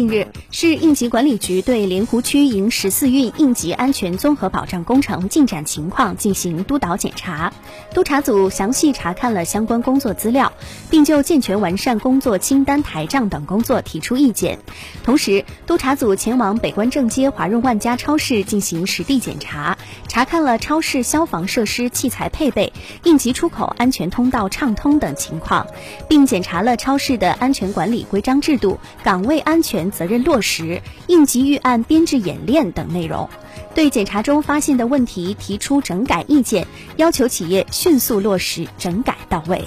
近日，市应急管理局对莲湖区迎十四运应急安全综合保障工程进展情况进行督导检查。督查组详细查看了相关工作资料，并就健全完善工作清单台账等工作提出意见。同时，督查组前往北关正街华润万家超市进行实地检查，查看了超市消防设施器材配备、应急出口安全通道畅通等情况，并检查了超市的安全管理规章制度、岗位安全。责任落实、应急预案编制演练等内容，对检查中发现的问题提出整改意见，要求企业迅速落实整改到位。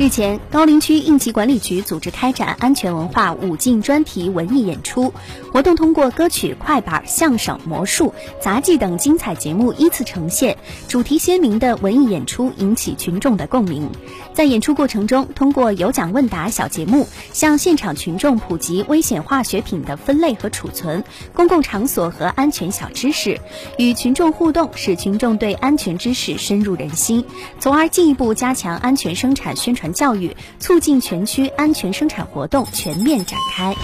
日前，高陵区应急管理局组织开展安全文化五进专题文艺演出活动，通过歌曲、快板、相声、魔术、杂技等精彩节目依次呈现，主题鲜明的文艺演出引起群众的共鸣。在演出过程中，通过有奖问答小节目，向现场群众普及危险化学品的分类和储存、公共场所和安全小知识，与群众互动，使群众对安全知识深入人心，从而进一步加强安全生产宣传。教育促进全区安全生产活动全面展开。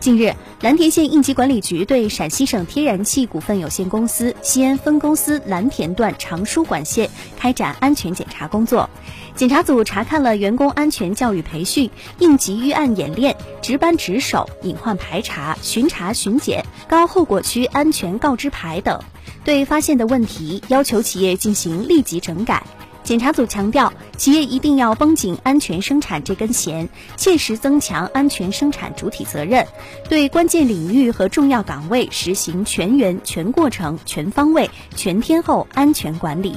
近日，蓝田县应急管理局对陕西省天然气股份有限公司西安分公司蓝田段长输管线开展安全检查工作。检查组查看了员工安全教育培训、应急预案演练、值班值守、隐患排查、巡查巡检、高后果区安全告知牌等，对发现的问题要求企业进行立即整改。检查组强调，企业一定要绷紧安全生产这根弦，切实增强安全生产主体责任，对关键领域和重要岗位实行全员、全过程、全方位、全天候安全管理。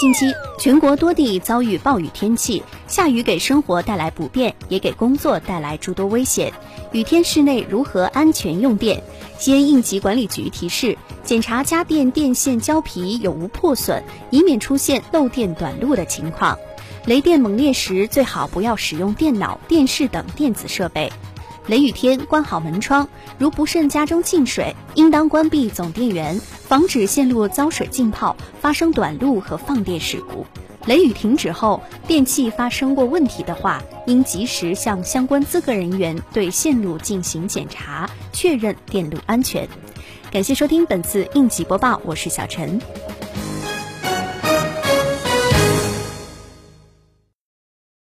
近期，全国多地遭遇暴雨天气，下雨给生活带来不便，也给工作带来诸多危险。雨天室内如何安全用电？西安应急管理局提示：检查家电电线胶皮有无破损，以免出现漏电短路的情况。雷电猛烈时，最好不要使用电脑、电视等电子设备。雷雨天关好门窗，如不慎家中进水，应当关闭总电源，防止线路遭水浸泡，发生短路和放电事故。雷雨停止后，电器发生过问题的话，应及时向相关资格人员对线路进行检查，确认电路安全。感谢收听本次应急播报，我是小陈。